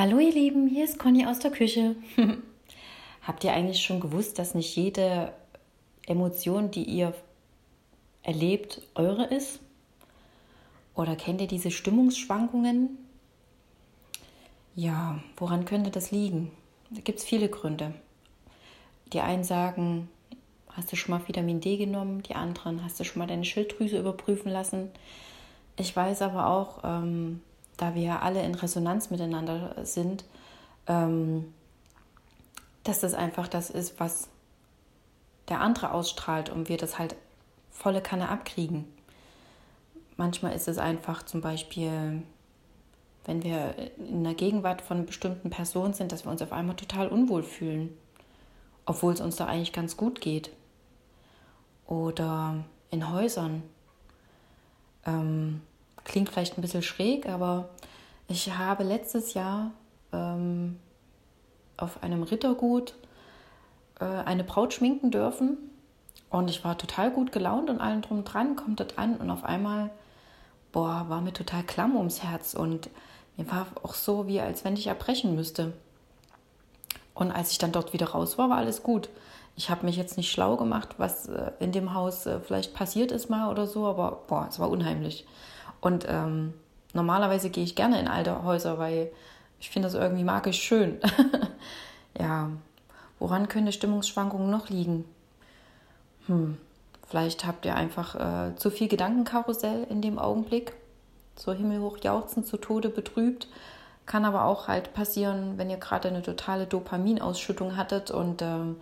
Hallo ihr Lieben, hier ist Conny aus der Küche. Habt ihr eigentlich schon gewusst, dass nicht jede Emotion, die ihr erlebt, eure ist? Oder kennt ihr diese Stimmungsschwankungen? Ja, woran könnte das liegen? Da gibt es viele Gründe. Die einen sagen, hast du schon mal Vitamin D genommen? Die anderen, hast du schon mal deine Schilddrüse überprüfen lassen? Ich weiß aber auch, ähm, da wir ja alle in Resonanz miteinander sind, ähm, dass das einfach das ist, was der andere ausstrahlt und wir das halt volle Kanne abkriegen. Manchmal ist es einfach zum Beispiel, wenn wir in der Gegenwart von bestimmten Personen sind, dass wir uns auf einmal total unwohl fühlen, obwohl es uns da eigentlich ganz gut geht. Oder in Häusern. Ähm, Klingt vielleicht ein bisschen schräg, aber ich habe letztes Jahr ähm, auf einem Rittergut äh, eine Braut schminken dürfen und ich war total gut gelaunt und allen drum dran, kommt das an und auf einmal, boah, war mir total klamm ums Herz und mir war auch so, wie als wenn ich erbrechen müsste. Und als ich dann dort wieder raus war, war alles gut. Ich habe mich jetzt nicht schlau gemacht, was äh, in dem Haus äh, vielleicht passiert ist mal oder so, aber boah, es war unheimlich. Und ähm, normalerweise gehe ich gerne in alte Häuser, weil ich finde das irgendwie magisch schön. ja, woran könnte Stimmungsschwankungen noch liegen? Hm, vielleicht habt ihr einfach äh, zu viel Gedankenkarussell in dem Augenblick, so himmelhoch jauchzend, zu Tode betrübt. Kann aber auch halt passieren, wenn ihr gerade eine totale Dopaminausschüttung hattet und ähm,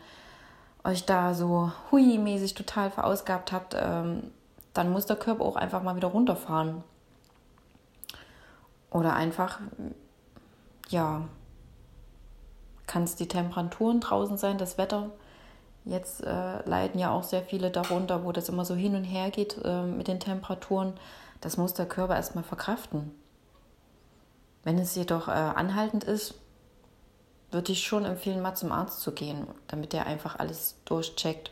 euch da so hui-mäßig total verausgabt habt, ähm, dann muss der Körper auch einfach mal wieder runterfahren. Oder einfach, ja, kann es die Temperaturen draußen sein, das Wetter. Jetzt äh, leiden ja auch sehr viele darunter, wo das immer so hin und her geht äh, mit den Temperaturen. Das muss der Körper erstmal verkraften. Wenn es jedoch äh, anhaltend ist, würde ich schon empfehlen, mal zum Arzt zu gehen, damit der einfach alles durchcheckt.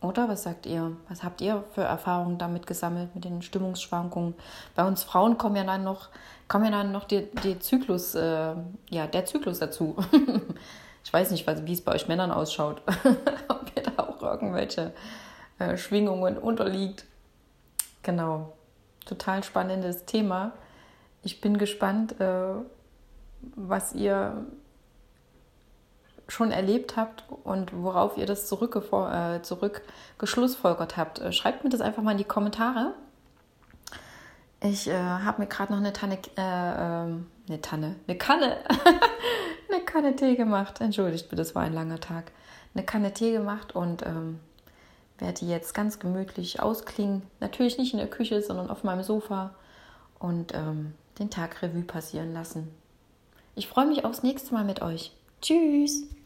Oder was sagt ihr? Was habt ihr für Erfahrungen damit gesammelt mit den Stimmungsschwankungen? Bei uns Frauen kommen ja dann noch, kommen ja dann noch die, die Zyklus, äh, ja, der Zyklus dazu. ich weiß nicht, wie es bei euch Männern ausschaut. Ob ihr da auch irgendwelche äh, Schwingungen unterliegt. Genau. Total spannendes Thema. Ich bin gespannt, äh, was ihr schon erlebt habt und worauf ihr das zurückgeschlussfolgert zurück habt. Äh, schreibt mir das einfach mal in die Kommentare. Ich äh, habe mir gerade noch eine Tanne, äh, ähm, eine Tanne, eine Kanne, eine Kanne Tee gemacht. Entschuldigt bitte, das war ein langer Tag. Eine Kanne Tee gemacht und ähm, werde die jetzt ganz gemütlich ausklingen. Natürlich nicht in der Küche, sondern auf meinem Sofa und ähm, den Tag Revue passieren lassen. Ich freue mich aufs nächste Mal mit euch. Tschüss!